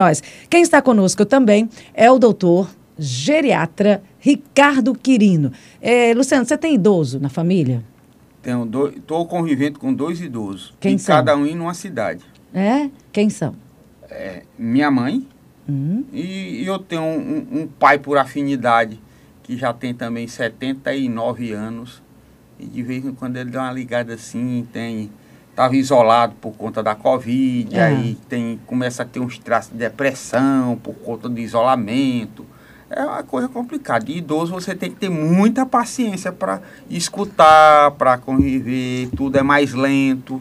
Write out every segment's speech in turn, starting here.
nós. Quem está conosco também é o doutor geriatra Ricardo Quirino. É, Luciano, você tem idoso na família? Tenho dois, estou convivendo com dois idosos. Quem e são? cada um em uma cidade. É? Quem são? É, minha mãe Hum, e, e eu tenho um, um pai por afinidade que já tem também 79 anos. E de vez em quando ele dá uma ligada assim, tem. Estava isolado por conta da Covid, É. aí tem, começa a ter uns traços de depressão por conta do isolamento. É uma coisa complicada. De idoso você tem que ter muita paciência para escutar, para conviver, tudo é mais lento.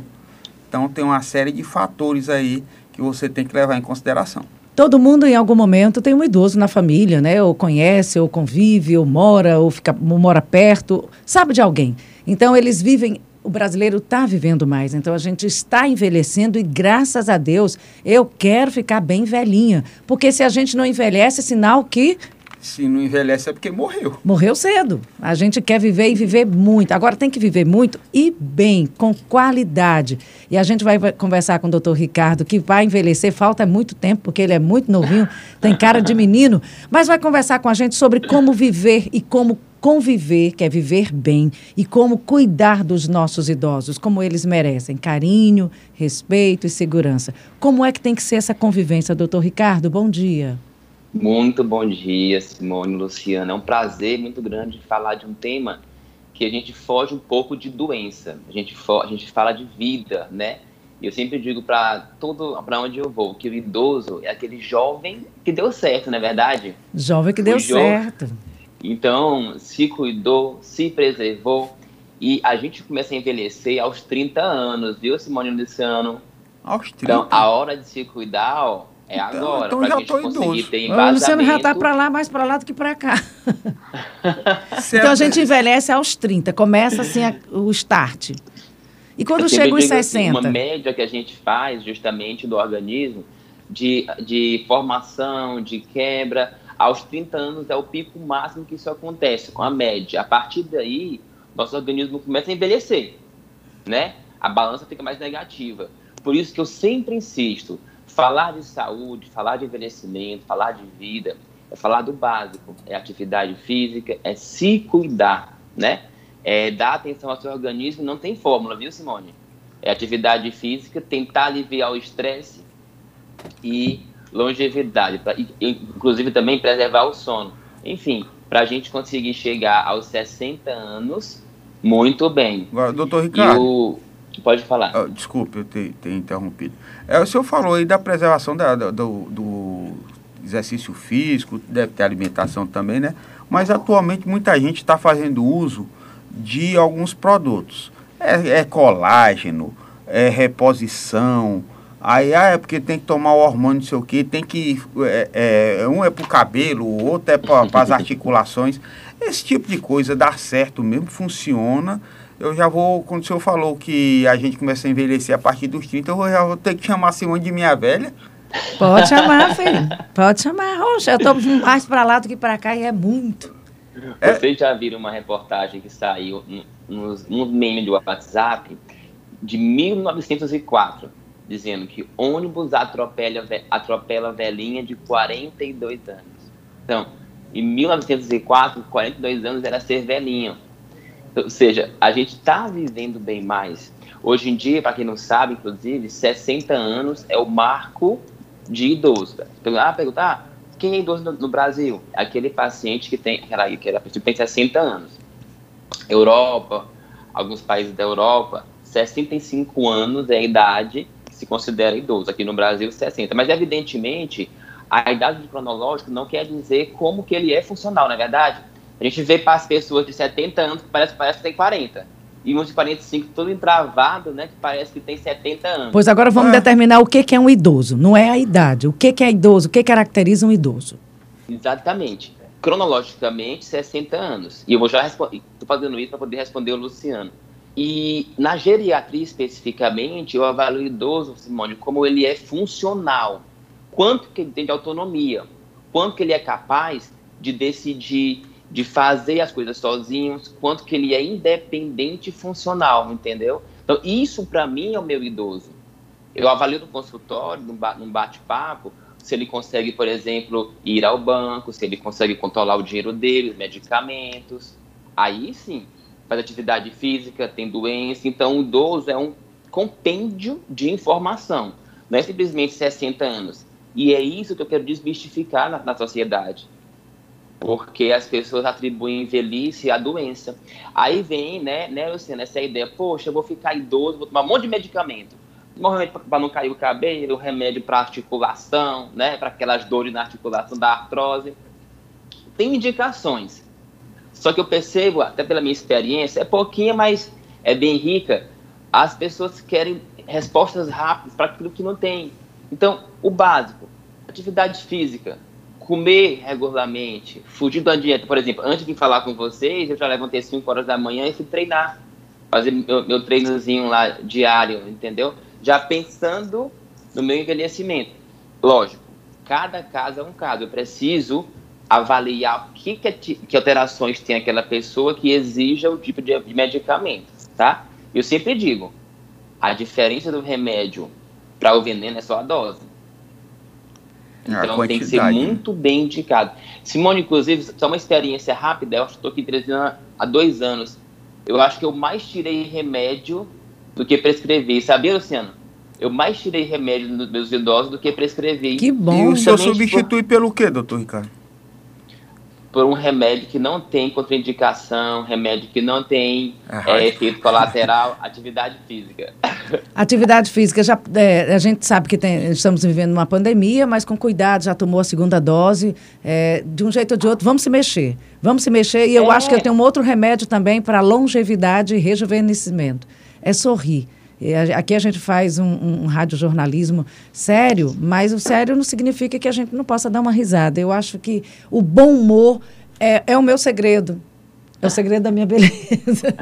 Então tem uma série de fatores aí que você tem que levar em consideração. Todo mundo, em algum momento, tem um idoso na família, né? Ou conhece, ou convive, ou mora, ou, fica, ou mora perto, sabe de alguém. Então, eles vivem. O brasileiro está vivendo mais, então a gente está envelhecendo e graças a Deus eu quero ficar bem velhinha. Porque se a gente não envelhece, é sinal que Se não envelhece é porque morreu. Morreu cedo. A gente quer viver e viver muito. Agora tem que viver muito e bem, com qualidade. E a gente vai conversar com o doutor Ricardo, que vai envelhecer, falta muito tempo, porque ele é muito novinho, tem cara de menino, mas vai conversar com a gente sobre como viver e como conviver, que é viver bem, e como cuidar dos nossos idosos, como eles merecem. Carinho, respeito e segurança. Como é que tem que ser essa convivência, doutor Ricardo? Bom dia. Muito bom dia, Simone e Luciana. É um prazer muito grande falar de um tema que a gente foge um pouco de doença. A gente, a gente fala de vida, né? E eu sempre digo para todo, para onde eu vou, que o idoso é aquele jovem que deu certo, não é verdade? Jovem que deu certo. Então, se cuidou, se preservou e a gente começa a envelhecer aos 30 anos, viu, Simone e Luciano? Aos 30. Então, a hora de se cuidar, ó, é Então- agora, então pra já tô conseguir idoso. ter O Luciano já está para lá, mais para lá do que para cá. Então a gente envelhece aos 30, começa assim a- o start. E quando Eu chega os digo assim, 60? Uma média que a gente faz justamente do organismo de, de formação, de quebra, aos 30 anos é o pico máximo que isso acontece, com a média. A partir daí, nosso organismo começa a envelhecer, né? A balança fica mais negativa. Por isso que eu sempre insisto, falar de saúde, falar de envelhecimento, falar de vida, é falar do básico, é atividade física, é se cuidar, né? É dar atenção ao seu organismo, não tem fórmula, viu, Simone? É atividade física, tentar aliviar o estresse e longevidade, pra, inclusive também preservar o sono. Enfim, para a gente conseguir chegar aos 60 anos, muito bem. Agora, doutor Ricardo, o... Pode falar. ah, desculpe eu ter, ter interrompido. É, o senhor falou aí da preservação da- do, do exercício físico, deve ter alimentação também, né? Mas atualmente muita gente está fazendo uso de alguns produtos. É, é colágeno, é reposição. Aí ah, é porque tem que tomar o hormônio, não sei o quê, tem que. é, é, um é para o cabelo, o outro é para as articulações. Esse tipo de coisa dá certo mesmo, funciona. Eu já vou, quando o senhor falou que a gente começa a envelhecer a partir dos 30, eu vou- já vou ter que chamar a Simone de minha velha. Pode chamar, filho. Pode chamar. Oxe, eu estou mais para lá do que para cá e é muito. É. Vocês já viram uma reportagem que saiu no- nos memes do WhatsApp de 1904, dizendo que ônibus atropela, atropela velhinha de 42 anos. Então, em 1904, 42 anos era ser velhinho. Ou seja, a gente está vivendo bem mais. Hoje em dia, para quem não sabe, inclusive, 60 anos é o marco de idoso. Ah, perguntar, quem é idoso no, no Brasil? Aquele paciente que tem, aquela, aquela pessoa que tem 60 anos. Europa, alguns países da Europa, 65 anos é a idade que se considera idoso. Aqui no Brasil, 60. Mas, evidentemente, a idade cronológica não quer dizer como que ele é funcional, na é verdade? A gente vê para as pessoas de 70 anos que parece, parece que tem 40. E uns de 45 todo entravado, né? Que parece que tem 70 anos. Pois agora vamos É. determinar o que, que é um idoso. Não é a idade. O que, que é idoso? O que caracteriza um idoso? Exatamente. Cronologicamente, 60 anos. E eu vou já responder. Estou fazendo isso para poder responder o Luciano. E na geriatria especificamente, eu avalio o idoso, Simone, como ele é funcional. Quanto que ele tem de autonomia. Quanto que ele é capaz de decidir, de fazer as coisas sozinhos. Quanto que ele é independente e funcional, entendeu? Então, isso para mim é o meu idoso. Eu avalio no consultório, num ba- num bate-papo, se ele consegue, por exemplo, ir ao banco, se ele consegue controlar o dinheiro dele, os medicamentos. Aí sim, faz atividade física, tem doença. Então, o idoso é um compêndio de informação. Não é simplesmente 60 anos. E é isso que eu quero desmistificar na, na sociedade. Porque as pessoas atribuem velhice à doença. Aí vem, né, né, Luciana, essa ideia, poxa, eu vou ficar idoso, vou tomar um monte de medicamento. Um remédio para não cair o cabelo, um remédio para articulação, né, para aquelas dores na articulação da artrose. Tem indicações. Só que eu percebo, até pela minha experiência, é pouquinha, mas é bem rica. As pessoas querem respostas rápidas para aquilo que não tem. Então, o básico, atividade física, comer regularmente, fugir da dieta. Por exemplo, antes de falar com vocês, eu já levantei 5 horas da manhã e fui treinar. Fazer meu, meu treinozinho lá diário, entendeu? Já pensando no meu envelhecimento. Lógico, cada caso é um caso. Eu preciso avaliar que, que, que alterações tem aquela pessoa que exija o tipo de, de medicamento, tá? Eu sempre digo, a diferença do remédio para o veneno é só a dose. Então tem que ser né? muito bem indicado. Simone, inclusive, só uma experiência rápida, eu estou aqui treinando há dois anos. Eu acho que eu mais tirei remédio do que prescrevi. Sabia, Luciano? Eu mais tirei remédio dos meus idosos do que prescrevi. Que bom. E o senhor substitui por... pelo quê, doutor Ricardo? Por um remédio que não tem contraindicação, remédio que não tem é, efeito colateral, atividade física. Atividade física, já, é, a gente sabe que tem, estamos vivendo uma pandemia, mas com cuidado, já tomou a segunda dose, é, de um jeito ou de outro, vamos se mexer. Vamos se mexer, e eu acho que eu tenho um outro remédio também para longevidade e rejuvenescimento. É sorrir. Aqui a gente faz um, um, um radiojornalismo sério, mas o sério não significa que a gente não possa dar uma risada. Eu acho que o bom humor é, é o meu segredo. É o segredo da minha beleza.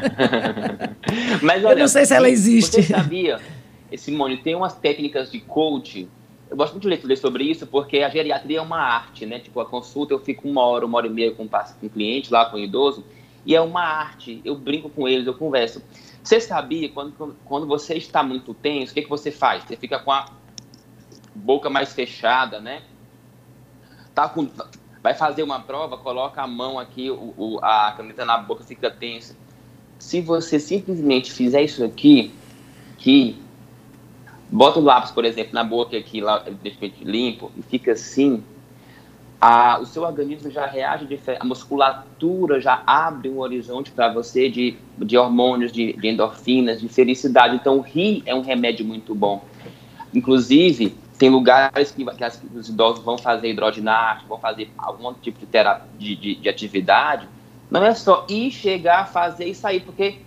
mas olha, eu não sei se ela existe. Você sabia, Simone, tem umas técnicas de coach. Eu gosto muito de ler sobre isso porque a geriatria é uma arte, né? Tipo, a consulta eu fico uma hora, uma hora e meia com um cliente lá, com um idoso, e é uma arte. Eu brinco com eles, eu converso. Você sabia, quando, quando você está muito tenso, o que, que você faz? Você fica com a boca mais fechada, né? Tá com, vai fazer uma prova, coloca a mão aqui, o, o, a caneta na boca, fica tensa. Se você simplesmente fizer isso aqui, que bota o lápis, por exemplo, na boca aqui, lá, limpo, e fica assim, a, o seu organismo já reage diferente, a musculatura já abre um horizonte para você de, de hormônios, de, de, endorfinas, de felicidade. Então, rir é um remédio muito bom. Inclusive, tem lugares que, que, as, os idosos vão fazer hidroginástica, vão fazer algum tipo de, terapia, de, de, de atividade. Não é só ir, chegar, fazer e sair, porque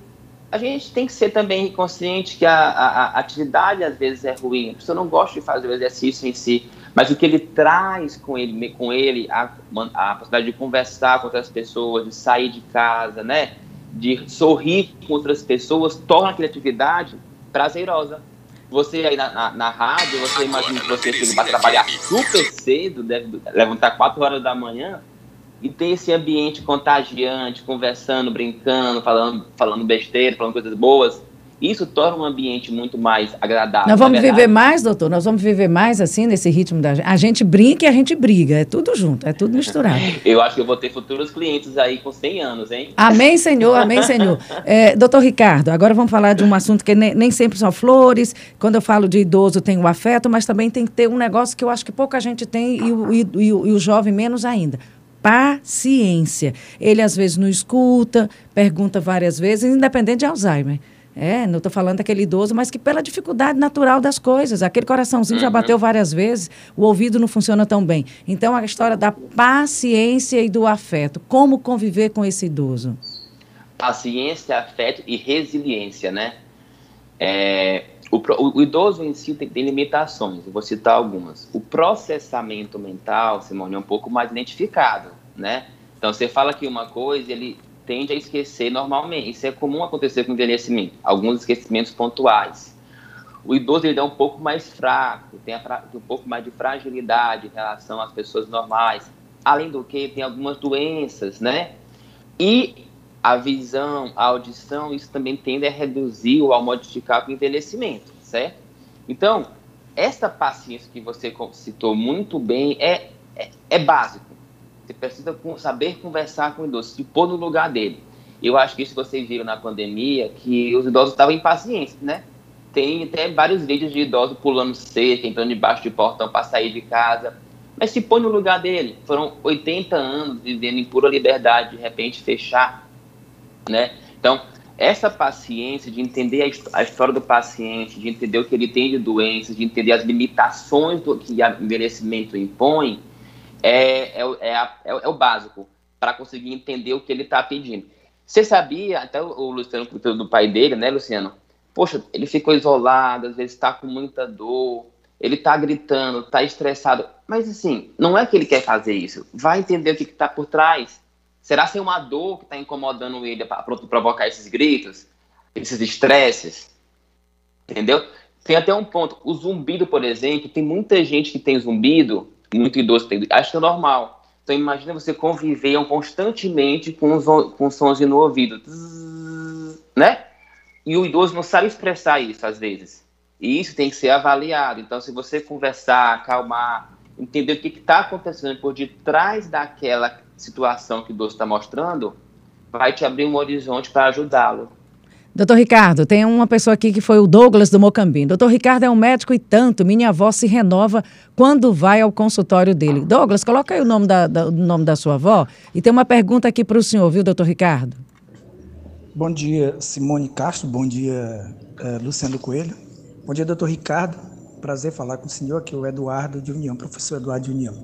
a gente tem que ser também consciente que a, a, a, atividade às vezes é ruim. A pessoa não gosta de fazer o exercício em si. Mas o que ele traz com ele, com ele a, a possibilidade de conversar com outras pessoas, de sair de casa, né? De sorrir com outras pessoas, torna a criatividade prazerosa. Você aí na, na, na rádio, você imagina que você chega para trabalhar super cedo, deve levantar 4 horas da manhã, e tem esse ambiente contagiante, conversando, brincando, falando, falando besteira, falando coisas boas. Isso torna um ambiente muito mais agradável. Nós vamos viver mais, doutor? Nós vamos viver mais assim, nesse ritmo da gente? A gente brinca e a gente briga. É tudo junto, é tudo misturado. eu acho que eu vou ter futuros clientes aí com 100 anos, hein? Amém, Senhor, amém, Senhor. É, doutor Ricardo, agora vamos falar de um assunto que nem, nem sempre são flores. Quando eu falo de idoso, tem o afeto, mas também tem que ter um negócio que eu acho que pouca gente tem e o, e, e, e o jovem menos ainda paciência. Ele às vezes não escuta, pergunta várias vezes, independente de Alzheimer. É, não estou falando daquele idoso, mas que pela dificuldade natural das coisas, aquele coraçãozinho uhum. já bateu várias vezes, o ouvido não funciona tão bem. Então, a história da paciência e do afeto. Como conviver com esse idoso? Paciência, afeto e resiliência, né? É, o, o, idoso em si tem, tem, limitações, eu vou citar algumas. O processamento mental, Simone, é um pouco mais identificado, né? Então, você fala aqui uma coisa, ele tende a esquecer normalmente. Isso é comum acontecer com o envelhecimento, alguns esquecimentos pontuais. O idoso ele é um pouco mais fraco, tem um pouco mais de fragilidade em relação às pessoas normais. Além do que, tem algumas doenças, né? E a visão, a audição, isso também tende a reduzir ou a modificar o envelhecimento, certo? Então, essa paciência que você citou muito bem é, é, é básico. Você precisa saber conversar com o idoso, se pôr no lugar dele. Eu acho que isso vocês viram na pandemia, que os idosos estavam impacientes, né? Tem até vários vídeos de idosos pulando cerca, entrando debaixo de portão para sair de casa. Mas se põe no lugar dele. Foram 80 anos vivendo em pura liberdade, de repente fechar, né? Então, essa paciência de entender a, história do paciente, de entender o que ele tem de doenças, de entender as limitações do que o envelhecimento impõe, é, é, é, a, é, é o básico para conseguir entender o que ele está pedindo. Você sabia, até o, Luciano do pai dele, né, Luciano? Poxa, ele ficou isolado, às vezes está com muita dor, ele está gritando, está estressado. Mas assim, não é que ele quer fazer isso. Vai entender o que está por trás. Será ser uma dor que está incomodando ele para provocar esses gritos, esses estresses? Entendeu? Tem até um ponto. O zumbido, por exemplo, tem muita gente que tem zumbido, muito idoso tem, acho que é normal. Então imagina você conviver constantemente com, com sons no ouvido, né? E o idoso não sabe expressar isso às vezes. E isso tem que ser avaliado. Então, se você conversar, acalmar, entender o que está acontecendo por detrás daquela situação que o idoso está mostrando, vai te abrir um horizonte para ajudá-lo. Doutor Ricardo, tem uma pessoa aqui que foi o Douglas do Mocambim. Doutor Ricardo é um médico e tanto, minha avó se renova quando vai ao consultório dele. Douglas, coloca aí o nome da, da o nome da sua avó. E tem uma pergunta aqui para o senhor, viu, doutor Ricardo? Bom dia, Simone Castro. Bom dia, uh, Luciano Coelho. Bom dia, doutor Ricardo. Prazer falar com o senhor, aqui é o Eduardo de União, professor Eduardo de União.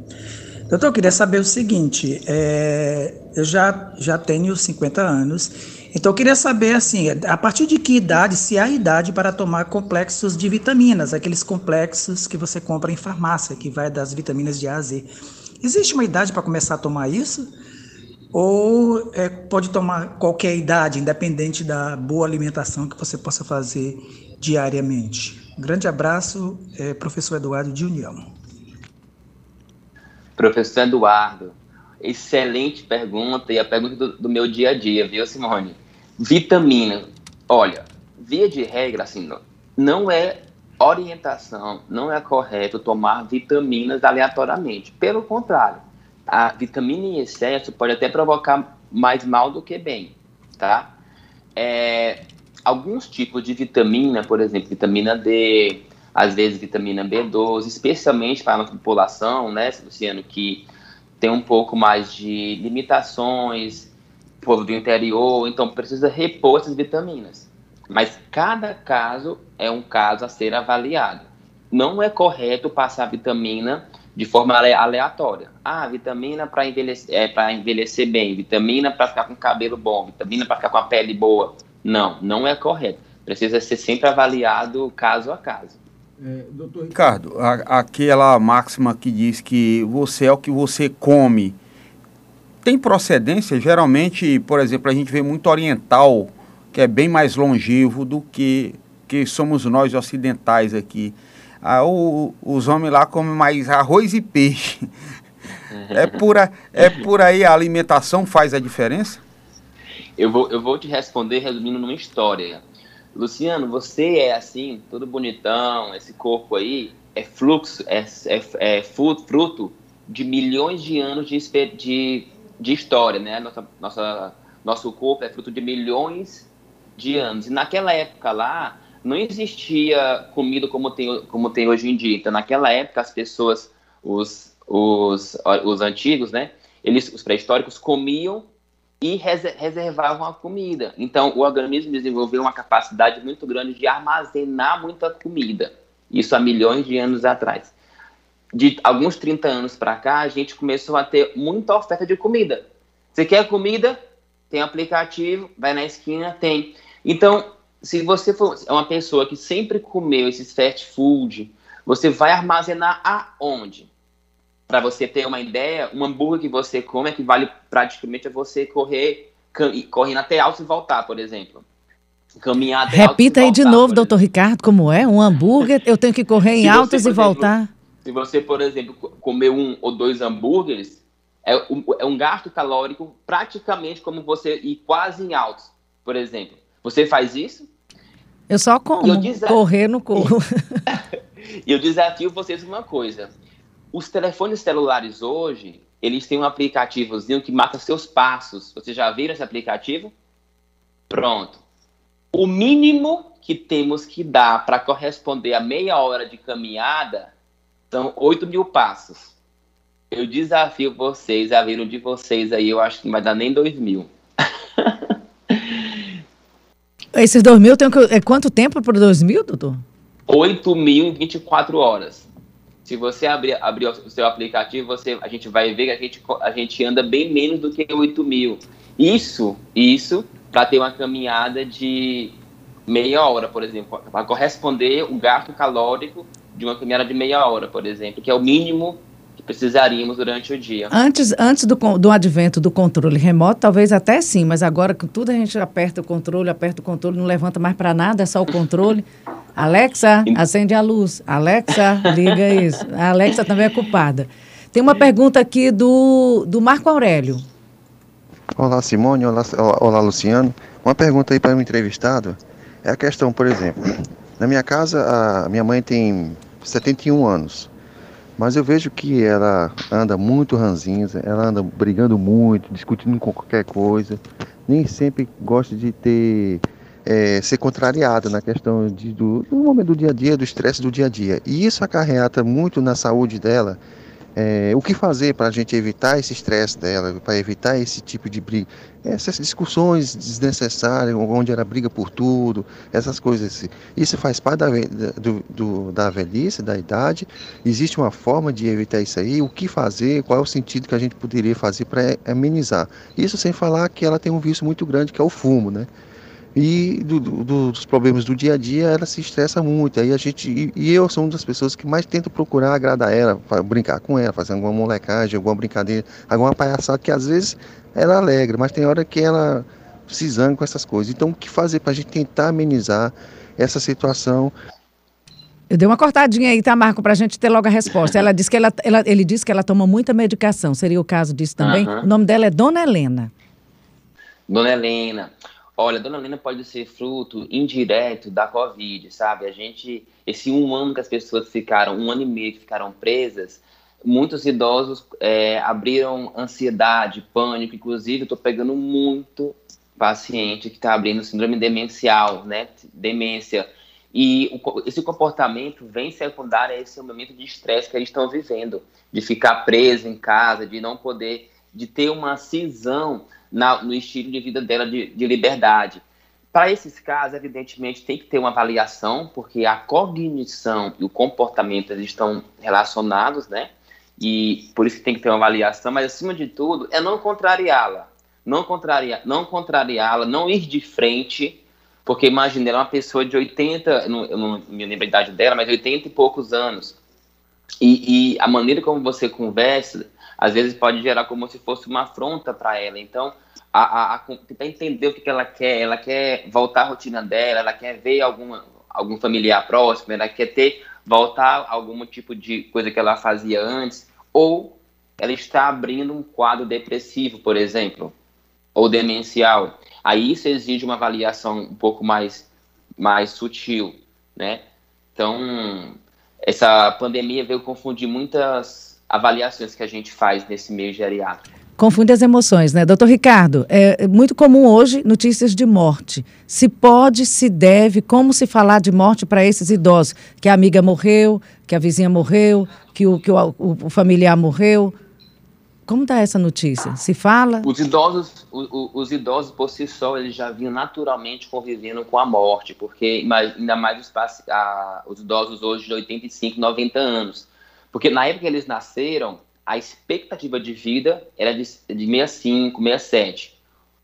Doutor, eu queria saber o seguinte: é, eu já, já tenho 50 anos, então eu queria saber, assim, a partir de que idade, se há idade para tomar complexos de vitaminas, aqueles complexos que você compra em farmácia, que vai das vitaminas de A a Z. Existe uma idade para começar a tomar isso? Ou é, pode tomar qualquer idade, independente da boa alimentação que você possa fazer diariamente. Grande abraço, é, professor Eduardo de União. Professor Eduardo, excelente pergunta e a pergunta do, do meu dia a dia, viu, Simone? Vitamina. Olha, via de regra, assim, não é orientação, não é correto tomar vitaminas aleatoriamente. Pelo contrário, a vitamina em excesso pode até provocar mais mal do que bem, tá? É, alguns tipos de vitamina, por exemplo, vitamina D, às vezes vitamina B12, especialmente para a população, né, Luciano, que tem um pouco mais de limitações, povo do interior, então precisa repor essas vitaminas. Mas cada caso é um caso a ser avaliado. Não é correto passar vitamina de forma aleatória. Ah, vitamina para envelhecer, é, envelhecer bem, vitamina para ficar com cabelo bom, vitamina para ficar com a pele boa. Não, não é correto. Precisa ser sempre avaliado caso a caso. É, doutor Ricardo, a, aquela máxima que diz que você é o que você come, tem procedência? Geralmente, por exemplo, a gente vê muito oriental, que é bem mais longevo do que, que somos nós ocidentais aqui. Ah, o, os homens lá comem mais arroz e peixe. É por, a, é por aí a alimentação faz a diferença? Eu vou, eu vou te responder resumindo numa história. Luciano, você é assim, todo bonitão, esse corpo aí é fluxo, é, é, é fruto de milhões de anos de, de, de história, né? Nossa, nossa, nosso corpo é fruto de milhões de anos. E naquela época lá, não existia comida como tem, como tem hoje em dia. Então, naquela época, as pessoas, os, os, os antigos, né? Eles, os pré-históricos, comiam e reservavam a comida. Então, o organismo desenvolveu uma capacidade muito grande de armazenar muita comida. Isso há milhões de anos atrás. De alguns 30 anos para cá, a gente começou a ter muita oferta de comida. Você quer comida? Tem aplicativo, vai na esquina, tem. Então, se você for uma pessoa que sempre comeu esses fast food, você vai armazenar aonde? Para você ter uma ideia, um hambúrguer que você come equivale praticamente a você correr, correndo até alto e voltar, por exemplo. Caminhar até Repita aí voltar, de novo, doutor Ricardo, como é? Um hambúrguer, eu tenho que correr em altos e voltar. Se você, por exemplo, comer um ou dois hambúrgueres, é um, é um gasto calórico praticamente como você ir quase em altos, por exemplo. Você faz isso? Eu só como, eu correr no corro. E eu desafio vocês uma coisa. Os telefones celulares hoje, eles têm um aplicativozinho que marca seus passos. Vocês já viram esse aplicativo? Pronto. O mínimo que temos que dar para corresponder a meia hora de caminhada são 8 mil passos. Eu desafio vocês a vir de vocês aí, eu acho que não vai dar nem 2 mil. Esses 2 mil tem é quanto tempo por 2 mil, doutor? 8 mil em 24 horas. Se você abrir, abrir o seu aplicativo, você, a gente vai ver que a gente, a gente anda bem menos do que 8 mil. Isso, isso, para ter uma caminhada de meia hora, por exemplo, para corresponder o gasto calórico de uma caminhada de meia hora, por exemplo, que é o mínimo que precisaríamos durante o dia. Antes, antes do, do advento do controle remoto, talvez até sim, mas agora com tudo a gente aperta o controle, aperta o controle, não levanta mais para nada, é só o controle. Alexa, acende a luz. Alexa, liga isso. A Alexa também é culpada. Tem uma pergunta aqui do, do Marco Aurélio. Olá, Simone. Olá, olá, Luciano. Uma pergunta aí para o entrevistado. É a questão, por exemplo, na minha casa, a minha mãe tem 71 anos. Mas eu vejo que ela anda muito ranzinza, ela anda brigando muito, discutindo com qualquer coisa. Nem sempre gosta de ter é, ser contrariada na questão de, do, do momento do dia a dia, do estresse do dia a dia. E isso acarreta muito na saúde dela. É, o que fazer para a gente evitar esse estresse dela, para evitar esse tipo de briga, essas discussões desnecessárias, onde ela briga por tudo, essas coisas. Isso faz parte da, do, do, da velhice, da idade. Existe uma forma de evitar isso aí. O que fazer? Qual é o sentido que a gente poderia fazer para amenizar? Isso sem falar que ela tem um vício muito grande, que é o fumo, né? E do, do, dos problemas do dia a dia ela se estressa muito aí a gente e, e, eu sou uma das pessoas que mais tento procurar agradar ela brincar com ela fazer alguma molecagem alguma brincadeira alguma palhaçada que às vezes ela alegra mas tem hora que ela se zanga com essas coisas então o que fazer para a gente tentar amenizar essa situação eu dei uma cortadinha aí, tá, Marco, para a gente ter logo a resposta. Ela disse que ela, ela, ele disse que ela toma muita medicação. Seria o caso disso também? Uhum. O nome dela é Dona Helena. Dona Helena. Olha, Dona Helena pode ser fruto indireto da Covid, sabe? A gente, esse um ano que as pessoas ficaram, um ano e meio que ficaram presas, muitos idosos é, abriram ansiedade, pânico, inclusive estou pegando muito paciente que está abrindo síndrome demencial, né? Demência. E o, esse comportamento vem secundário a esse momento de estresse que eles estão vivendo, de ficar preso em casa, de não poder, de ter uma cisão na, no estilo de vida dela de, de liberdade. Para esses casos, evidentemente, tem que ter uma avaliação, porque a cognição e o comportamento eles estão relacionados, né? E por isso tem que ter uma avaliação, mas acima de tudo é não contrariá-la. Não contrariar, não contrariá-la, não ir de frente, porque imagine, ela é uma pessoa de 80, eu não, eu não me lembro a idade dela, mas 80 e poucos anos. E, e, a maneira como você conversa, às vezes pode gerar como se fosse uma afronta para ela. Então, a, a, a, tentar entender o que, que ela quer. Ela quer voltar à rotina dela, ela quer ver alguma, algum familiar próximo, ela quer ter, voltar algum tipo de coisa que ela fazia antes, ou ela está abrindo um quadro depressivo, por exemplo, ou demencial. Aí isso exige uma avaliação um pouco mais, mais sutil, né? Então, essa pandemia veio confundir muitas avaliações que a gente faz nesse meio geriátrico. Confunde as emoções, né? Doutor Ricardo, é muito comum hoje notícias de morte. Se pode, se deve, como se falar de morte para esses idosos? Que a amiga morreu, que a vizinha morreu, que o, que o, o, o familiar morreu. Como está essa notícia? Se fala? Os idosos, os, os, idosos por si só, eles já vinham naturalmente convivendo com a morte, porque ainda mais os, a, os idosos hoje de 85, 90 anos. Porque na época que eles nasceram, a expectativa de vida era de, de 65, 67.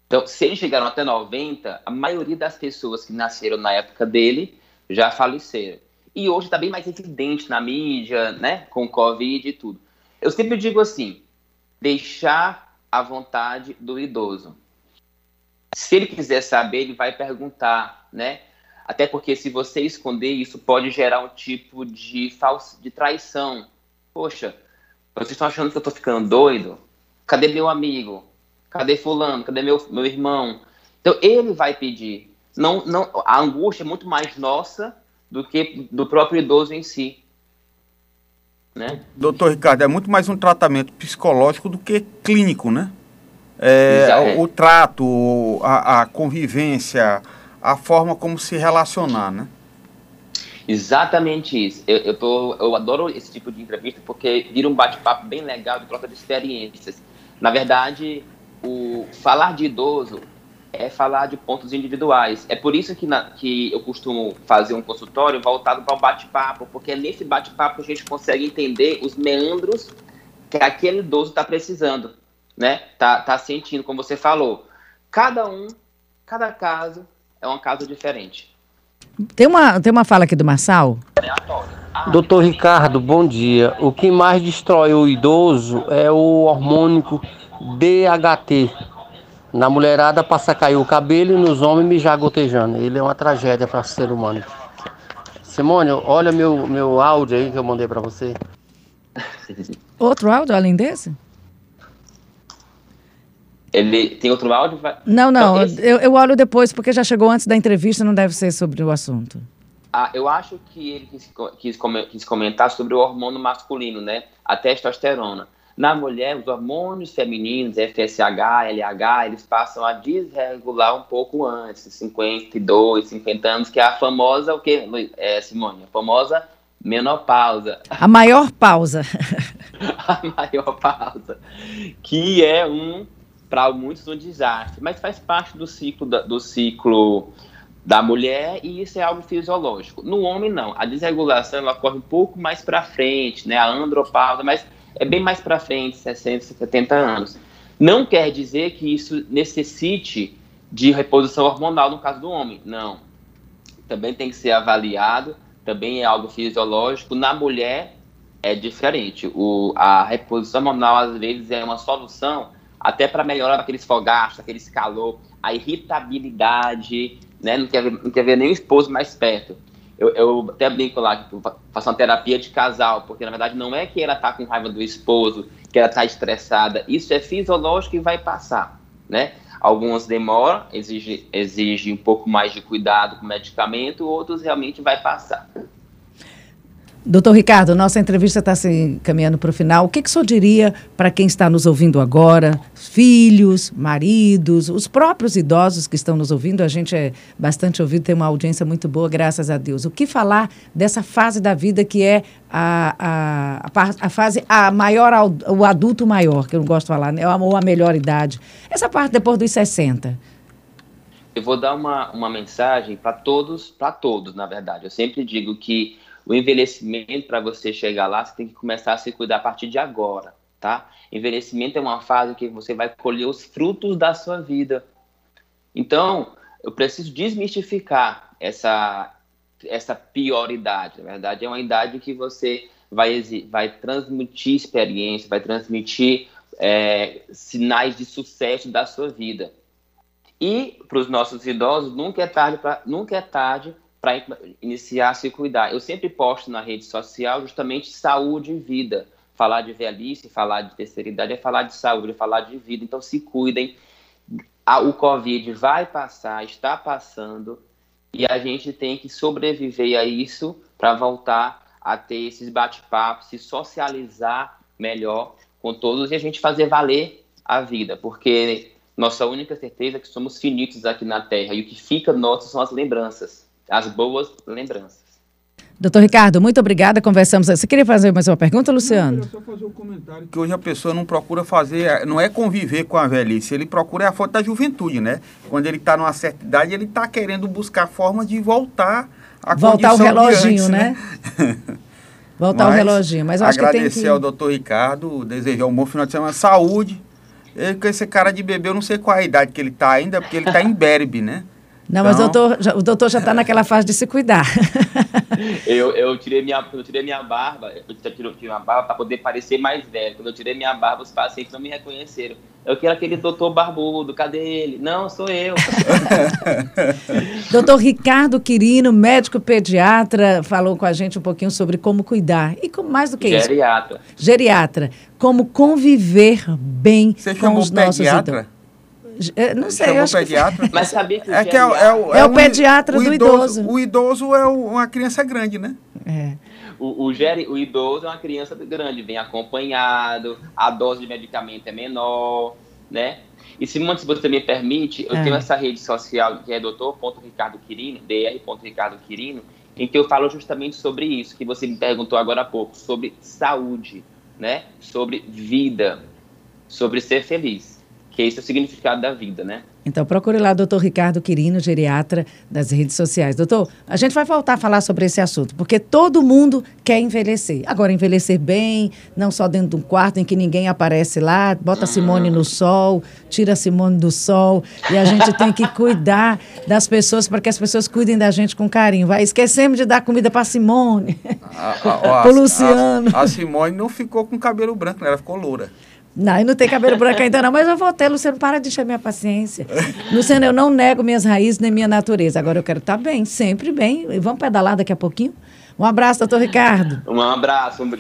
Então, se eles chegaram até 90, a maioria das pessoas que nasceram na época dele já faleceram. E hoje está bem mais evidente na mídia, né, com Covid e tudo. Eu sempre digo assim, deixar a vontade do idoso. Se ele quiser saber, ele vai perguntar, né? Até porque se você esconder isso pode gerar um tipo de falso, de traição. Poxa, vocês estão achando que eu estou ficando doido? Cadê meu amigo? Cadê fulano? Cadê meu, meu irmão? Então ele vai pedir. Não, não, a angústia é muito mais nossa do que do próprio idoso em si. Né? Doutor Ricardo, é muito mais um tratamento psicológico do que clínico, né? É, o, o, trato, a, a, convivência, a forma como se relacionar, né? Exatamente isso. Eu, eu, tô, eu adoro esse tipo de entrevista porque vira um bate-papo bem legal de troca de experiências. Na verdade, o falar de idoso é falar de pontos individuais. É por isso que, na, que eu costumo fazer um consultório voltado para o bate-papo, porque é nesse bate-papo a gente consegue entender os meandros que aquele idoso está precisando, né? Tá, tá sentindo, como você falou. Cada um, cada caso é um caso diferente. Tem uma, tem uma fala aqui do Marçal. Doutor Ricardo, bom dia. O que mais destrói o idoso é o hormônico DHT, na mulherada passa a cair o cabelo e nos homens mijar gotejando. Ele é uma tragédia para o ser humano. Simone, olha meu, meu áudio aí que eu mandei para você. Outro áudio além desse? Ele tem outro áudio? Não, não. Então, eu, eu olho depois, porque já chegou antes da entrevista, não deve ser sobre o assunto. Ah, eu acho que ele quis, quis, quis comentar sobre o hormônio masculino, né? A testosterona. Na mulher, os hormônios femininos, FSH, LH, eles passam a desregular um pouco antes, 52, 50 anos, que é a famosa, o que, é, Simone? A famosa menopausa. A maior pausa. a maior pausa. Que é um, para muitos, um desastre, mas faz parte do ciclo da, do ciclo da mulher e isso é algo fisiológico. No homem, não. A desregulação ela ocorre um pouco mais para frente, né? A andropausa, mas é bem mais para frente, 60, 70 anos. Não quer dizer que isso necessite de reposição hormonal no caso do homem, não. Também tem que ser avaliado, também é algo fisiológico. Na mulher é diferente. O, a reposição hormonal, às vezes, é uma solução até para melhorar aqueles fogastos, aquele calor, a irritabilidade, né? não, quer, não quer ver nem o esposo mais perto. Eu, eu até brinco lá faço uma terapia de casal, porque na verdade não é que ela está com raiva do esposo, que ela está estressada. Isso é fisiológico e vai passar, né? Algumas demoram, exige, exige um pouco mais de cuidado com medicamento, outros realmente vai passar. Doutor Ricardo, nossa entrevista está se caminhando para o final. O que, que o senhor diria para quem está nos ouvindo agora? Filhos, maridos, os próprios idosos que estão nos ouvindo. A gente é bastante ouvido, tem uma audiência muito boa, graças a Deus. O que falar dessa fase da vida que é a, a, a, a fase, a maior, o adulto maior, que eu não gosto de falar, né? ou a melhor idade. Essa parte depois dos 60. Eu vou dar uma, uma mensagem para todos, para todos, na verdade. Eu sempre digo que o envelhecimento, para você chegar lá, você tem que começar a se cuidar a partir de agora, tá? Envelhecimento é uma fase que você vai colher os frutos da sua vida. Então, eu preciso desmistificar essa, essa prioridade. Na verdade, é uma idade que você vai, vai transmitir experiência, vai transmitir é, sinais de sucesso da sua vida. E para os nossos idosos, nunca é tarde para nunca é tarde para iniciar a se cuidar. Eu sempre posto na rede social justamente saúde e vida. Falar de velhice, falar de terceira idade é falar de saúde, é falar de vida. Então se cuidem. O Covid vai passar, está passando, e a gente tem que sobreviver a isso para voltar a ter esses bate-papos, se socializar melhor com todos e a gente fazer valer a vida, porque nossa única certeza é que somos finitos aqui na Terra e o que fica nosso são as lembranças as boas lembranças. Doutor Ricardo, muito obrigada. Conversamos. Você queria fazer mais uma pergunta, Luciano? Não, eu só fazer um comentário que hoje a pessoa não procura fazer, não é conviver com a velhice, ele procura a foto da juventude, né? Quando ele está numa certa idade, ele está querendo buscar formas de voltar a Voltar o reloginho, antes, né? né? voltar Mas, o reloginho. Mas eu acho que tem que... Agradecer ao doutor Ricardo, desejar um bom final de semana, saúde. Ele, com esse cara de bebê, eu não sei qual a idade que ele está ainda, porque ele está em berbe, né? Não, mas então... doutor, já, o doutor já está naquela fase de se cuidar. eu, eu, tirei minha, eu tirei minha barba, eu tirei, tirei uma barba para poder parecer mais velho. Quando eu tirei minha barba, os pacientes não me reconheceram. Eu quero aquele doutor barbudo, cadê ele? Não, sou eu. doutor Ricardo Quirino, médico pediatra, falou com a gente um pouquinho sobre como cuidar. E como, mais do que Geriatra. isso? Geriatra. Geriatra. Como conviver bem Você com os nossos idosos. É, não sei, eu acho pediatra. Que... Mas sabia que, é, que é, é, o, é, é o pediatra o do idoso, O idoso é o, uma criança grande, né? É. o, o, geri, o idoso é uma criança grande, vem acompanhado, a dose de medicamento é menor, né? E Simone, se você me permite, eu é. tenho essa rede social que é doutor.ricardoquirino, dr.ricardoquirino, em que eu falo justamente sobre isso, que você me perguntou agora há pouco, sobre saúde, né? Sobre vida, sobre ser feliz, que esse é o significado da vida, né? Então, procure lá o doutor Ricardo Quirino, geriatra das redes sociais. Doutor, a gente vai voltar a falar sobre esse assunto, porque todo mundo quer envelhecer. Agora, envelhecer bem, não só dentro de um quarto em que ninguém aparece lá, bota a Simone no sol, tira a Simone do sol, e a gente tem que cuidar das pessoas para que as pessoas cuidem da gente com carinho. Vai, esquecemos de dar comida para Simone, para o Luciano. A, a Simone não ficou com cabelo branco, né? ela ficou loura. Não, e não tem cabelo branco ainda não, mas eu vou ter, Luciano, para de encher minha paciência. Luciano, eu não nego minhas raízes nem minha natureza. Agora eu quero estar bem, sempre bem. Vamos pedalar daqui a pouquinho? Um abraço, doutor Ricardo. Um abraço.